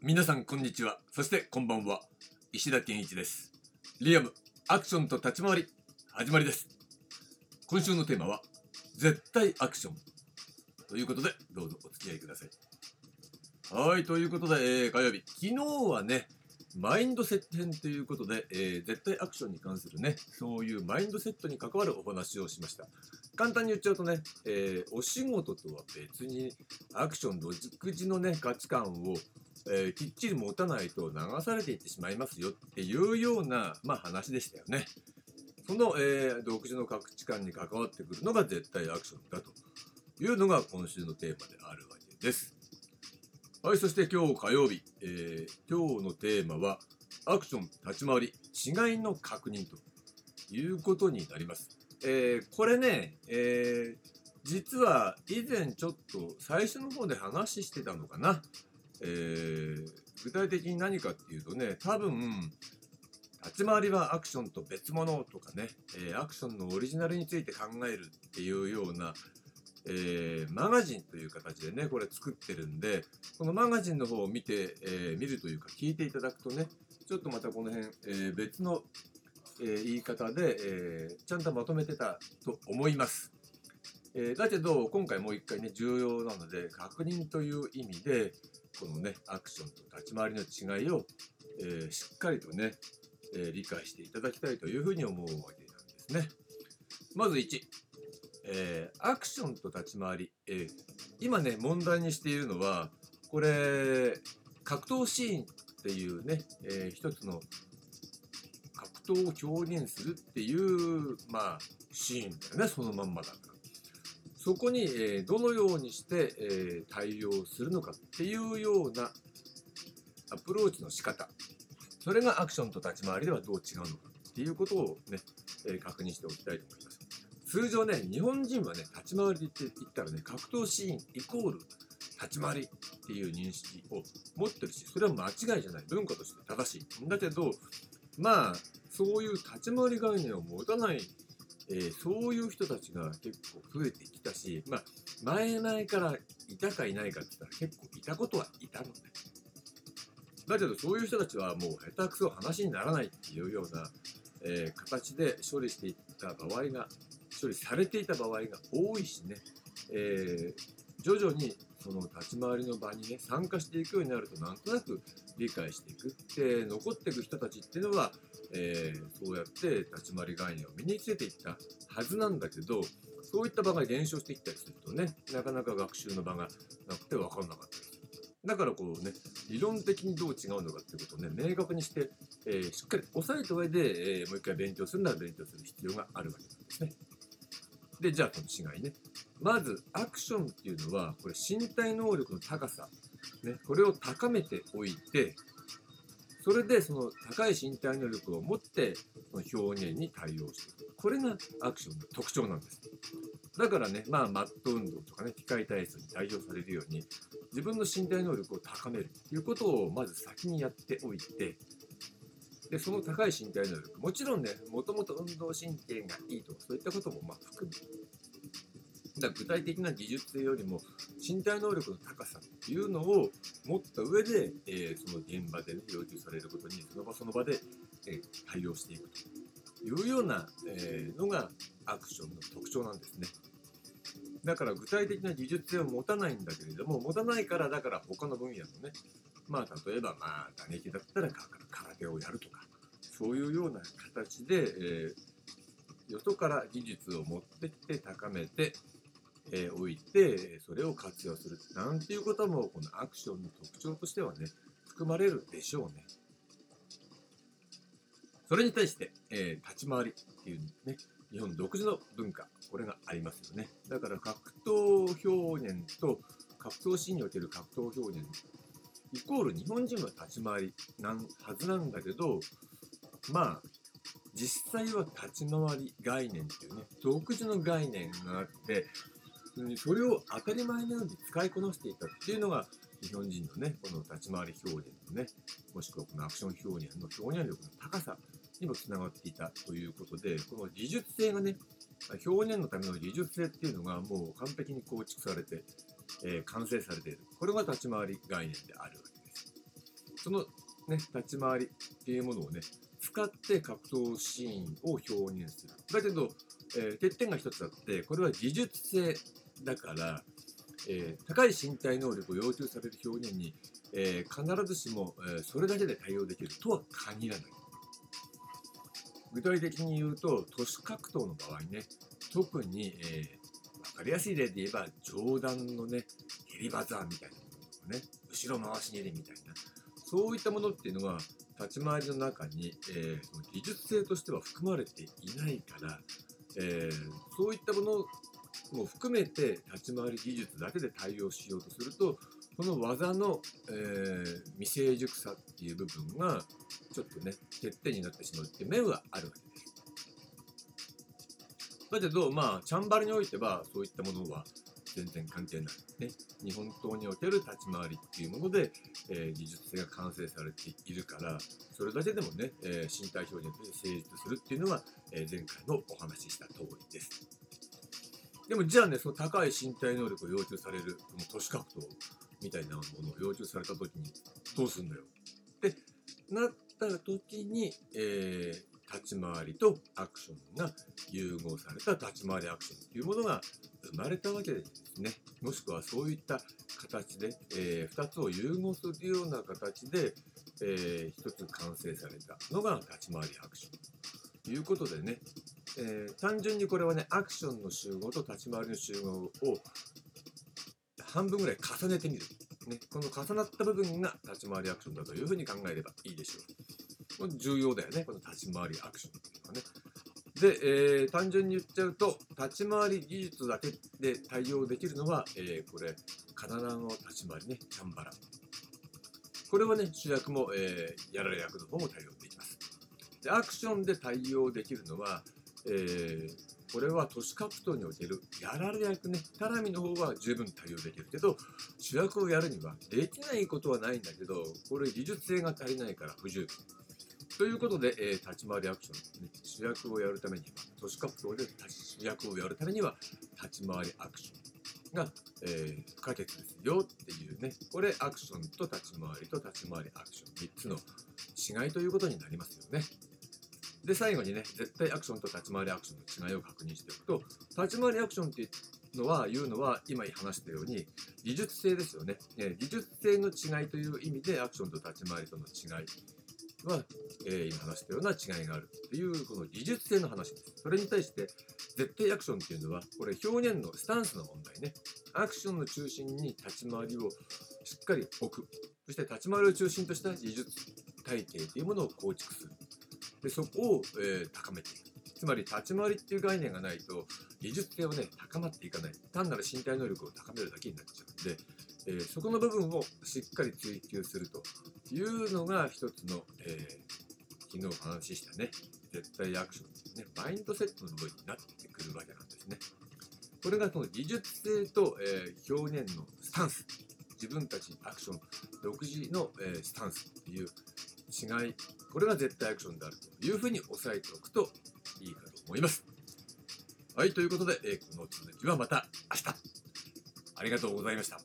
皆さんこんにちは。そしてこんばんは。石田健一です。リアムアクションと立ち回り始まりです。今週のテーマは絶対アクション。ということでどうぞお付き合いください。はいということで、えー、火曜日。昨日はねマインドセット編ということで、えー、絶対アクションに関するね、そういうマインドセットに関わるお話をしました。簡単に言っちゃうとね、えー、お仕事とは別にアクションの軸自のね、価値観をえー、きっちり持たないと流されていってしまいますよっていうような、まあ、話でしたよね。その、えー、独自の価値観に関わってくるのが絶対アクションだというのが今週のテーマであるわけです。はい、そして今日火曜日、えー、今日のテーマはアクション立ち回り違いの確認ということになります。えー、これね、えー、実は以前ちょっと最初の方で話してたのかな。えー、具体的に何かっていうとね、多分、立ち回りはアクションと別物とかね、えー、アクションのオリジナルについて考えるっていうような、えー、マガジンという形でね、これ作ってるんで、このマガジンの方を見て、え、見るというか聞いていただくとね、ちょっとまたこの辺、え別の、え言い方で、えちゃんとまとめてたと思います。えだけど、今回もう一回ね、重要なので、確認という意味で、このね、アクションと立ち回りの違いを、えー、しっかりとね、えー、理解していただきたいというふうに思うわけなんですね。まず1、えー、アクションと立ち回り、え今ね、問題にしているのは、これ、格闘シーンっていうね、え一つの格闘を表現するっていう、まあ、シーンだよね、そのまんまだから。そこに、えどのようにして、え対応するのかっていうようなアプローチの仕方。それがアクションと立ち回りではどう違うのかっていうことをね、え確認しておきたいと思います。通常ね日本人はね立ち回りって言ったらね格闘シーンイコール立ち回りっていう認識を持ってるしそれは間違いじゃない。文化として正しい。だけどまあそういう立ち回り概念を持たないえー、そういう人たちが結構増えてきたし、まあ、前々からいたかいないかって言ったら結構いたことはいたのね。だけどそういう人たちはもう下手くそ話にならないっていうような、えー、形で処理していった場合が、処理されていた場合が多いしね、えー、徐々にその立ち回りの場にね、参加していくようになるとなんとなく理解していく。で、残っていく人たちっていうのは、えー、そうやって立ち回り概念を身につけていったはずなんだけど、そういった場が減少してきたりするとね、なかなか学習の場がなくて分かんなかったりする。だからこうね、理論的にどう違うのかっていうことをね、明確にして、えー、しっかり押さえた上で、えー、もう一回勉強するなら勉強する必要があるわけなんですね。で、じゃあこの違いね。まず、アクションっていうのは、これ身体能力の高さ、ね、これを高めておいて、それでその高い身体能力を持ってその表現に対応していく。これがアクションの特徴なんです。だからね、まあ、マット運動とかね、機械体操に代表されるように、自分の身体能力を高めるということをまず先にやっておいて、で、その高い身体能力、もちろんね、もともと運動神経がいいとか、そういったこともまあ含む。だ具体的な技術性よりも身体能力の高さっていうのを持った上で、えー、その現場で、ね、要求されることにその場その場で、えー、対応していくというような、えー、のがアクションの特徴なんですね。だから具体的な技術性を持たないんだけれども持たないからだから他の分野のねまあ例えばまあ打撃だったら空手をやるとかそういうような形で、えー、よそから技術を持ってきて高めてえー、おいて、それを活用する。なんていうことも、このアクションの特徴としてはね、含まれるでしょうね。それに対して、えー、立ち回りっていうね、日本独自の文化、これがありますよね。だから格闘表現と格闘シーンにおける格闘表現、イコール日本人は立ち回りなんはずなんだけど、まあ、実際は立ち回り概念っていうね、独自の概念があって、それを当たり前のように使いこなしていたっていうのが日本人のね、この立ち回り表現のね、もしくはこのアクション表現の表現力の高さにもつながっていたということで、この技術性がね、表現のための技術性っていうのがもう完璧に構築されて、えー、完成されている。これが立ち回り概念であるわけです。そのね立ち回りっていうものをね使って格闘シーンを表現するだけど、えー、欠点が一つあってこれは技術性だから、えー高い身体能力を要求される表現に、えー必ずしも、えーそれだけで対応できるとは限らない。具体的に言うと都市格闘の場合ね特に、えー分かりやすい例で言えば上段のね蹴り技みたいなものとかね後ろ回し蹴りみたいな。そういったものっていうのは立ち回りの中に、えー技術性としては含まれていないから、えーそういったものも含めて立ち回り技術だけで対応しようとするとその技の、えー未成熟さっていう部分がちょっとね欠点になってしまうっていう面はあるわけです。だけどまあチャンバラにおいてはそういったものは全然関係ない。ね、日本刀における立ち回りっていうもので、えー技術性が完成されているからそれだけでもね、えー身体表現として成立するっていうのは、えー前回のお話しした通りです。でもじゃあねその高い身体能力を要求されるこの都市格闘みたいなものを要求された時にどうすんだよ？ってなった時に、えー立ち回りとアクションが融合された立ち回りアクションというものが生まれたわけですね。もしくはそういった形で、え2つを融合するような形で、え1つ完成されたのが立ち回りアクションということでね、えー単純にこれはねアクションの集合と立ち回りの集合を半分ぐらい重ねてみる、ね、この重なった部分が立ち回りアクションだというふうに考えればいいでしょう。これ重要だよね、この立ち回りアクションっていうのはね。で、えー単純に言っちゃうと、立ち回り技術だけで対応できるのは、えーこれ、刀の立ち回りね、チャンバラ。これはね、主役も、えーやられ役の方も対応できます。で、アクションで対応できるのは、えーこれは都市格闘におけるやられ役ね、タラミの方は十分対応できるけど、主役をやるにはできないことはないんだけど、これ技術性が足りないから不十分。ということで、えー立ち回りアクション、ね、主役をやるためには、都市格闘で主役をやるためには、立ち回りアクションが、えー不可欠ですよっていうね、これアクションと立ち回りと立ち回りアクション、3つの違いということになりますよね。で、最後にね、絶対アクションと立ち回りアクションの違いを確認しておくと、立ち回りアクションっていうのは、言うのは、今話したように、技術性ですよね。え技術性の違いという意味で、アクションと立ち回りとの違いは、えー今話したような違いがあるっていう、この技術性の話です。それに対して、絶対アクションっていうのは、これ表現のスタンスの問題ね。アクションの中心に立ち回りをしっかり置く。そして立ち回りを中心とした技術体系というものを構築する。でそこを、えー高めていく。つまり立ち回りっていう概念がないと技術性はね高まっていかない。単なる身体能力を高めるだけになっちゃうんで、えーそこの部分をしっかり追求すると。いうのが一つの、えー昨日お話ししたね絶対アクションですねマインドセットの部分になってくるわけなんですね。これがその技術性と、え表現のスタンス。自分たちアクション独自の、えースタンスっていう違いこれが絶対アクションであるというふうに押さえておくといいかと思います。はい、ということで、えーこの続きはまた明日。ありがとうございました。